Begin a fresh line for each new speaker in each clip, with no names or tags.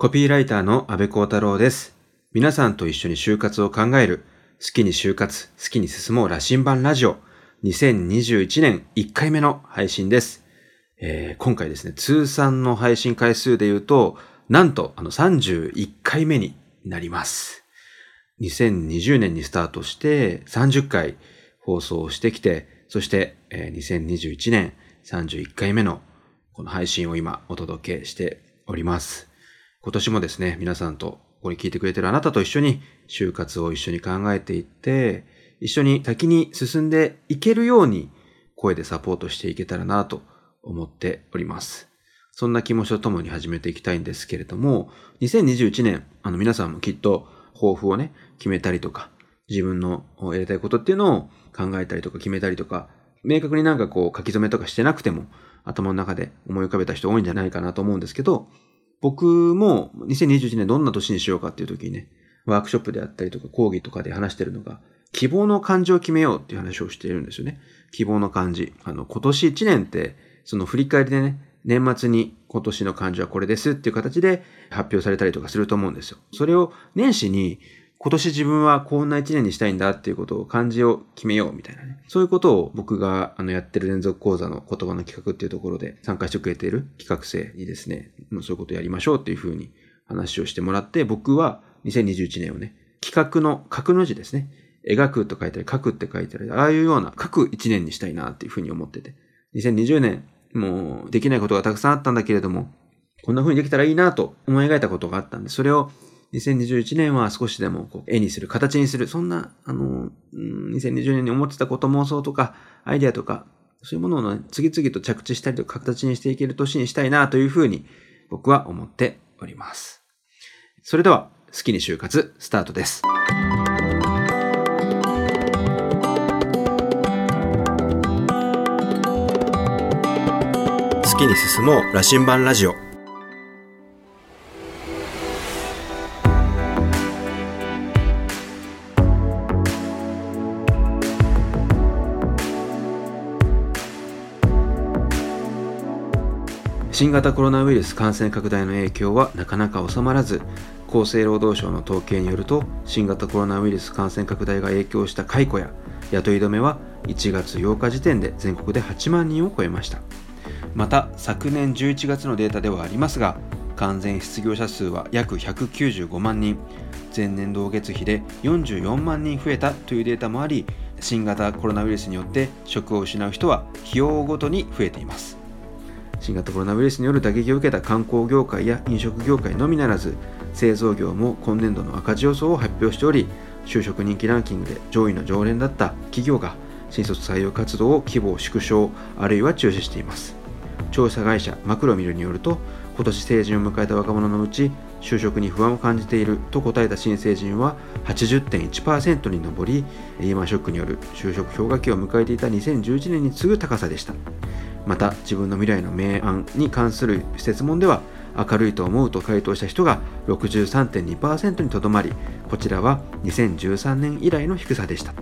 コピーライターの安部幸太郎です。皆さんと一緒に就活を考える、好きに就活、好きに進もう羅針盤ラジオ、2021年1回目の配信です。えー今回ですね、通算の配信回数で言うと、なんと、あの、31回目になります。2020年にスタートして、30回放送してきて、そして、えー2021年31回目のこの配信を今お届けしております。今年もですね、皆さんと、ここに聞いてくれてるあなたと一緒に、就活を一緒に考えていって、一緒に先に進んでいけるように、声でサポートしていけたらなと思っております。そんな気持ちとともに始めていきたいんですけれども、2021年、あの皆さんもきっと抱負をね、決めたりとか、自分のやりたいことっていうのを考えたりとか決めたりとか、明確になんかこう書き留めとかしてなくても、頭の中で思い浮かべた人多いんじゃないかなと思うんですけど、僕も2021年どんな年にしようかっていう時にね、ワークショップであったりとか講義とかで話してるのが、希望の漢字を決めようっていう話をしているんですよね。希望の漢字。あの、今年1年って、その振り返りでね、年末に今年の漢字はこれですっていう形で発表されたりとかすると思うんですよ。それを年始に今年自分はこんな一年にしたいんだっていうことを漢字を決めようみたいなね。そういうことを僕があのやってる連続講座の言葉の企画っていうところで参加してくれている企画生にですね、もうそういうことをやりましょうっていうふうに話をしてもらって、僕は2021年をね、企画の書くの字ですね。描くと書いてある、書くって書いてある、ああいうような書く一年にしたいなっていうふうに思ってて。2020年、もうできないことがたくさんあったんだけれども、こんな風にできたらいいなと思い描いたことがあったんで、それを2021年は少しでもこう絵にする、形にする、そんな、あの、2020年に思ってたこと、妄想とか、アイデアとか、そういうものを、次々と着地したりとか、形にしていける年にしたいなというふうに、僕は思っております。それでは、好きに就活、スタートです。好きに進もう羅針盤ラジオ新型コロナウイルス感染拡大の影響はなかなか収まらず厚生労働省の統計によると新型コロナウイルス感染拡大が影響した解雇や雇い止めは1月8日時点で全国で8万人を超えました。また昨年11月のデータではありますが完全失業者数は約195万人。前年同月比で44万人増えたというデータもあり新型コロナウイルスによって職を失う人は日を追うごとに増えています。新型コロナウイルスによる打撃を受けた観光業界や飲食業界のみならず製造業も今年度の赤字予想を発表しており就職人気ランキングで上位の常連だった企業が新卒採用活動を規模を縮小あるいは中止しています。調査会社マクロミルによると今年成人を迎えた若者のうち就職に不安を感じていると答えた新成人は80.1%に上りリーマンショックによる就職氷河期を迎えていた2011年に次ぐ高さでした。また自分の未来の明暗に関する質問では明るいと思うと回答した人が63.2%にとどまりこちらは2013年以来の低さでした。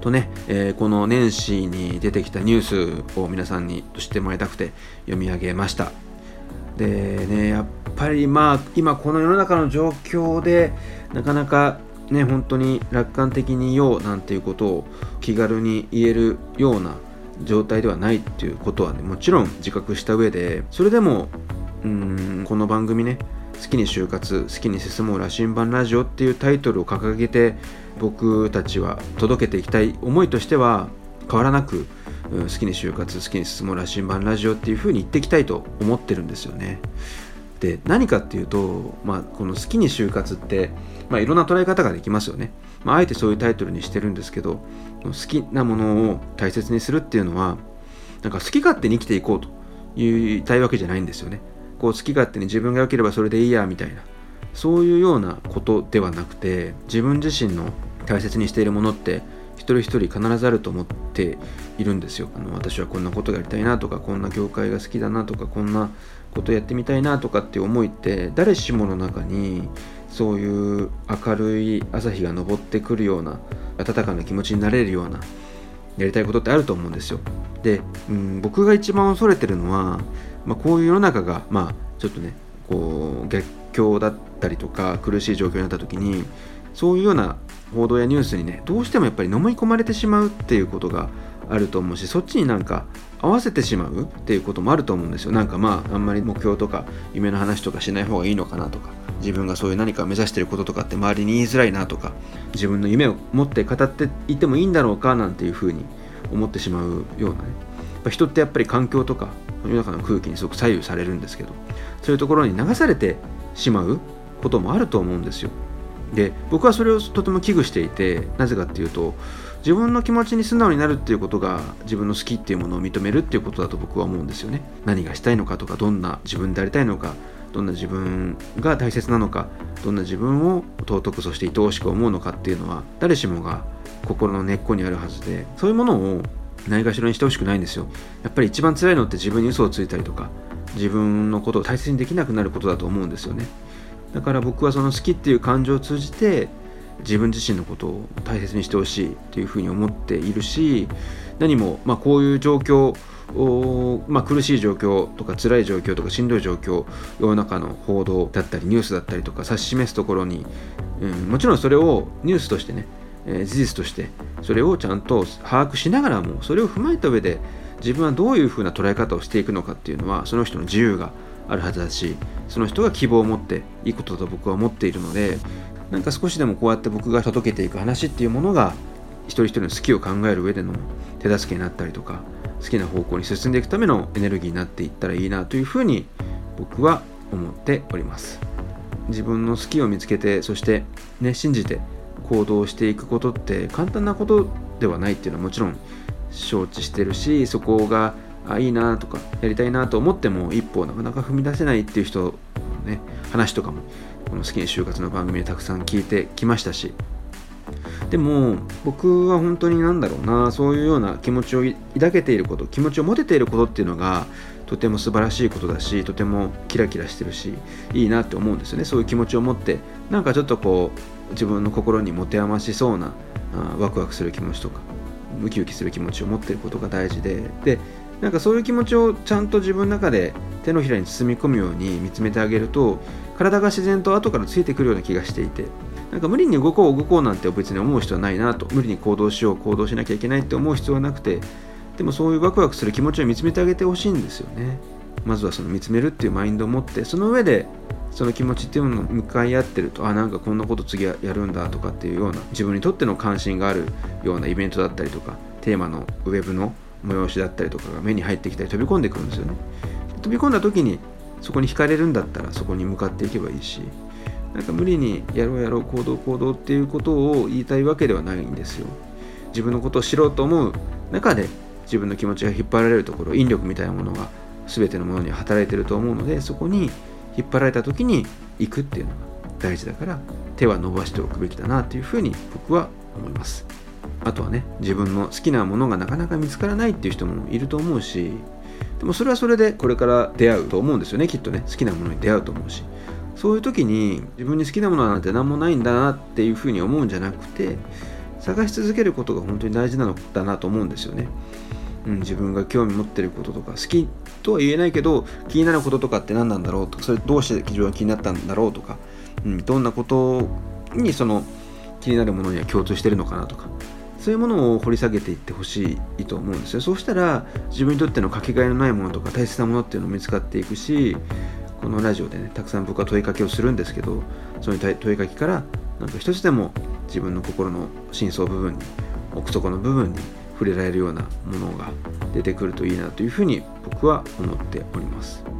とね、えーこの年始に出てきたニュースを皆さんに知ってもらいたくて読み上げました。でねやっぱりまあ今この世の中の状況でなかなかね本当に楽観的に言おうなんていうことを気軽に言えるような状態ではないっていうことはねもちろん自覚した上でそれでもうんこの番組ね好きに就活好きに進もう羅針盤ラジオっていうタイトルを掲げて僕たちは届けていきたい思いとしては変わらなくうん好きに就活好きに進もう羅針盤ラジオっていうふうに言っていきたいと思ってるんですよね。で何かっていうと、まあ、この好きに就活って、まあ、いろんな捉え方ができますよね、まあ、あえてそういうタイトルにしてるんですけど好きなものを大切にするっていうのはなんか好き勝手に生きていこうと言いたいわけじゃないんですよね。こう好き勝手に自分が良ければそれでいいやみたいな。そういうようなことではなくて自分自身の大切にしているものって一人一人必ずあると思っているんですよ。あの私はこんなことがやりたいなとかこんな業界が好きだなとかこんなことやってみたいなとかっていう思いって誰しもの中にそういう明るい朝日が昇ってくるような温かな気持ちになれるようなやりたいことってあると思うんですよ。で、うん、僕が一番恐れてるのは、まあ、こういう世の中がまあちょっとねこう逆境だったりとか苦しい状況になった時にそういうような報道やニュースにねどうしてもやっぱり飲み込まれてしまうっていうことがあると思うしそっちになんか合わせてしまうっていうこともあると思うんですよ。なんかまああんまり目標とか夢の話とかしない方がいいのかなとか自分がそういう何か目指してることとかって周りに言いづらいなとか自分の夢を持って語っていてもいいんだろうかなんていうふうに思ってしまうようなね。やっぱ人ってやっぱり環境とか世の中の空気にすごく左右されるんですけどそういうところに流されてしまうこともあると思うんですよ。で僕はそれをとても危惧していてなぜかっていうと自分の気持ちに素直になるっていうことが自分の好きっていうものを認めるっていうことだと僕は思うんですよね。何がしたいのかとかどんな自分でありたいのかどんな自分が大切なのかどんな自分を尊くそして愛おしく思うのかっていうのは誰しもが心の根っこにあるはずでそういうものをないがしろにしてほしくないんですよ。やっぱり一番辛いのって自分に嘘をついたりとか自分のことを大切にできなくなることだと思うんですよね。だから僕はその好きっていう感情を通じて自分自身のことを大切にしてほしいというふうに思っているし何も、まあ、こういう状況まあ、苦しい状況とか辛い状況とかしんどい状況世の中の報道だったりニュースだったりとか指し示すところに、うん、もちろんそれをニュースとしてね、え、事実としてそれをちゃんと把握しながらもそれを踏まえた上で自分はどういうふうな捉え方をしていくのかっていうのはその人の自由があるはずだしその人が希望を持っていいことだと僕は思っているのでなんか少しでもこうやって僕が届けていく話っていうものが一人一人の好きを考える上での手助けになったりとか好きな方向に進んでいくためのエネルギーになっていったらいいなというふうに僕は思っております。自分の好きを見つけてそしてね信じて行動していくことって簡単なことではないっていうのはもちろん承知してるしそこがあいいなとかやりたいなと思っても一歩なかなか踏み出せないっていう人のね話とかもこの「好きに就活」の番組でたくさん聞いてきましたし。でも僕は本当に何だろうなそういうような気持ちを抱けていること気持ちを持てていることっていうのがとても素晴らしいことだしとてもキラキラしてるしいいなって思うんですよね。そういう気持ちを持ってなんかちょっとこう自分の心に持て余しそうなあワクワクする気持ちとかウキウキする気持ちを持ってることが大事で。でなんかそういう気持ちをちゃんと自分の中で手のひらに包み込むように見つめてあげると体が自然と後からついてくるような気がしていてなんか無理に動こう動こうなんて別に思う必要はないなと。無理に行動しよう行動しなきゃいけないって思う必要はなくてでもそういうワクワクする気持ちを見つめてあげてほしいんですよね。まずはその見つめるっていうマインドを持ってその上でその気持ちっていうのを向かい合ってるとあなんかこんなこと次はやるんだとかっていうような自分にとっての関心があるようなイベントだったりとかテーマのウェブの催しだったりとかが目に入ってきたり飛び込んでくるんですよね。飛び込んだ時にそこに惹かれるんだったらそこに向かっていけばいいしなんか無理にやろうやろう行動行動っていうことを言いたいわけではないんですよ。自分のことを知ろうと思う中で自分の気持ちが引っ張られるところ引力みたいなものが全てのものに働いてると思うのでそこに引っ張られた時に行くっていうのが大事だから手は伸ばしておくべきだなというふうに僕は思います。あとはね自分の好きなものがなかなか見つからないっていう人もいると思うしでもそれはそれでこれから出会うと思うんですよねきっとね好きなものに出会うと思うしそういう時に自分に好きなものなんて何もないんだなっていうふうに思うんじゃなくて探し続けることが本当に大事なのだなと思うんですよね。うん、自分が興味持ってることとか好きとは言えないけど気になることとかって何なんだろうとかそれどうして自分が気になったんだろうとか、うん、どんなことにその気になるものには共通してるのかなとかそういうものを掘り下げていってほしいと思うんですよそうしたら自分にとってのかけがえのないものとか大切なものっていうのも見つかっていくしこのラジオでねたくさん僕は問いかけをするんですけどその問いかけからなんか一つでも自分の心の深層部分に奥底の部分に触れられるようなものが出てくるといいなというふうに僕は思っております。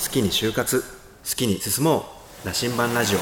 好きに就活好きに進もう羅針盤ラジオ。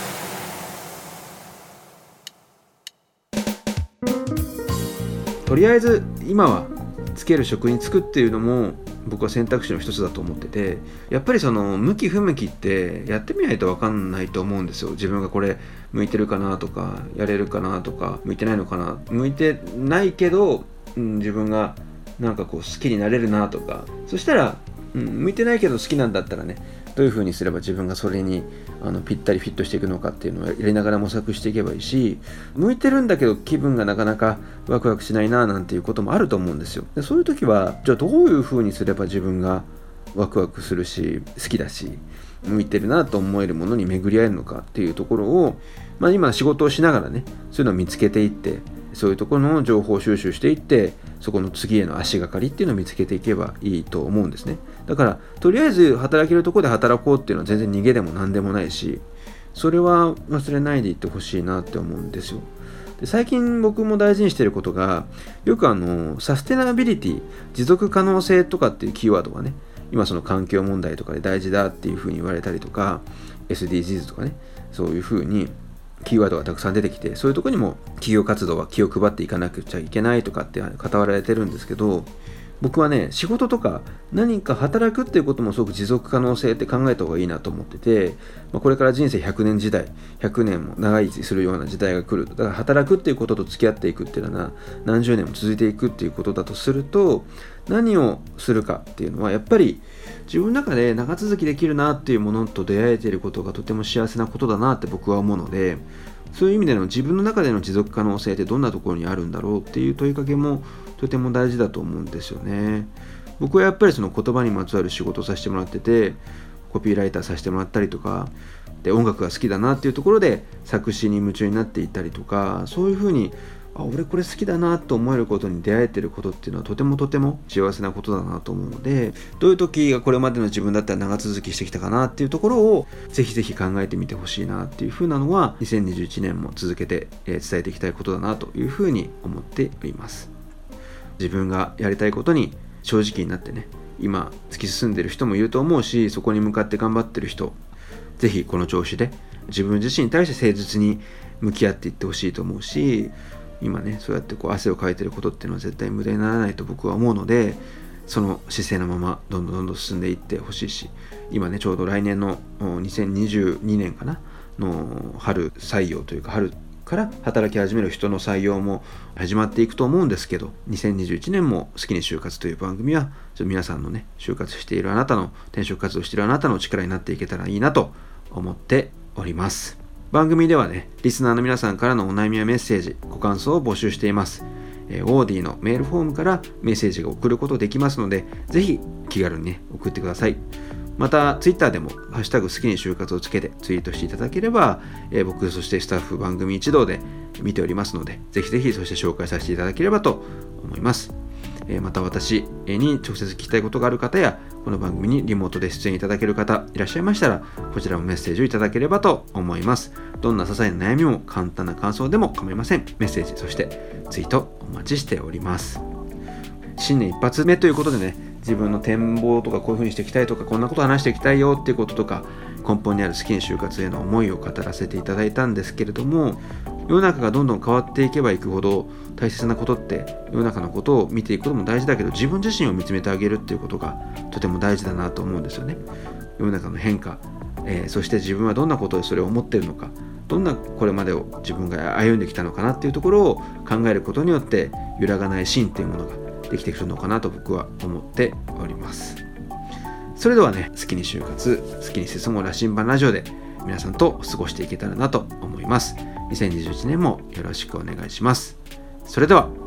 とりあえず今はつける職に就くっていうのも僕は選択肢の一つだと思っててやっぱりその向き不向きってやってみないと分かんないと思うんですよ。自分がこれ向いてるかなとかやれるかなとか向いてないのかな。向いてないけど、うん、自分がなんかこう好きになれるなとか。そしたら、うん、向いてないけど好きなんだったらねどういうふうにすれば自分がそれにあのぴったりフィットしていくのかっていうのをやりながら模索していけばいいし向いてるんだけど気分がなかなかワクワクしないななんていうこともあると思うんですよ。でそういう時はじゃあどういうふうにすれば自分がワクワクするし好きだし向いてるなと思えるものに巡り合えるのかっていうところを、まあ、今仕事をしながらねそういうのを見つけていってそういうところの情報収集していってそこの次への足がかりっていうのを見つけていけばいいと思うんですね。だからとりあえず働けるとこで働こうっていうのは全然逃げでも何でもないしそれは忘れないでいってほしいなって思うんですよ。で最近僕も大事にしてることがよくあのサステナビリティ持続可能性とかっていうキーワードがね今その環境問題とかで大事だっていうふうに言われたりとか SDGs とかねそういうふうにキーワードがたくさん出てきてそういうとこにも企業活動は気を配っていかなくちゃいけないとかって語られてるんですけど僕はね仕事とか何か働くっていうこともすごく持続可能性って考えた方がいいなと思ってて、まあ、これから人生100年時代100年も長生きするような時代が来る。だから働くっていうことと付き合っていくっていうのは何十年も続いていくっていうことだとすると何をするかっていうのはやっぱり自分の中で長続きできるなっていうものと出会えていることがとても幸せなことだなって僕は思うのでそういう意味での自分の中での持続可能性ってどんなところにあるんだろうっていう問いかけもとても大事だと思うんですよね。僕はやっぱりその言葉にまつわる仕事をさせてもらっててコピーライターさせてもらったりとかで音楽が好きだなっていうところで作詞に夢中になっていたりとかそういうふうにあ俺これ好きだなと思えることに出会えてることっていうのはとてもとても幸せなことだなと思うのでどういう時がこれまでの自分だったら長続きしてきたかなっていうところをぜひぜひ考えてみてほしいなっていうふうなのは2021年も続けて伝えていきたいことだなというふうに思っております自分がやりたいことに正直になってね今突き進んでる人もいると思うしそこに向かって頑張ってる人ぜひこの調子で自分自身に対して誠実に向き合っていってほしいと思うし今ねそうやってこう汗をかいてることっていうのは絶対無駄にならないと僕は思うのでその姿勢のままどんどんどんどん進んでいってほしいし今ねちょうど来年の2022年かなの春採用というか春から働き始める人の採用も始まっていくと思うんですけど2021年も「好きに就活」という番組は皆さんのね就活しているあなたの転職活動しているあなたの力になっていけたらいいなと思っております番組ではねリスナーの皆さんからのお悩みやメッセージご感想を募集していますえー、オーディのメールフォームからメッセージが送ることできますので、ぜひ気軽にね、送ってください。また、ツイッターでも、ハッシュタグ好きに就活をつけてツイートしていただければ、えー、僕、そしてスタッフ番組一同で見ておりますので、ぜひぜひ、そして紹介させていただければと思います。えー、また私に直接聞きたいことがある方や、この番組にリモートで出演いただける方いらっしゃいましたら、こちらもメッセージをいただければと思います。どんな些細な悩みも簡単な感想でも構いません。メッセージ、そしてツイートお待ちしております。新年一発目ということでね、自分の展望とかこういうふうにしていきたいとかこんなこと話していきたいよっていうこととか根本にある好きな就活への思いを語らせていただいたんですけれども世の中がどんどん変わっていけばいくほど大切なことって世の中のことを見ていくことも大事だけど自分自身を見つめてあげるっていうことがとても大事だなと思うんですよね。世の中の変化、えー、そして自分はどんなことでそれを思ってるのかどんなこれまでを自分が歩んできたのかなっていうところを考えることによって揺らがない芯っていうものができてくるのかなと僕は思っております。それではね好きに就活好きに進も羅針盤ラジオで皆さんと過ごしていけたらなと思います。2021年もよろしくお願いします。それでは。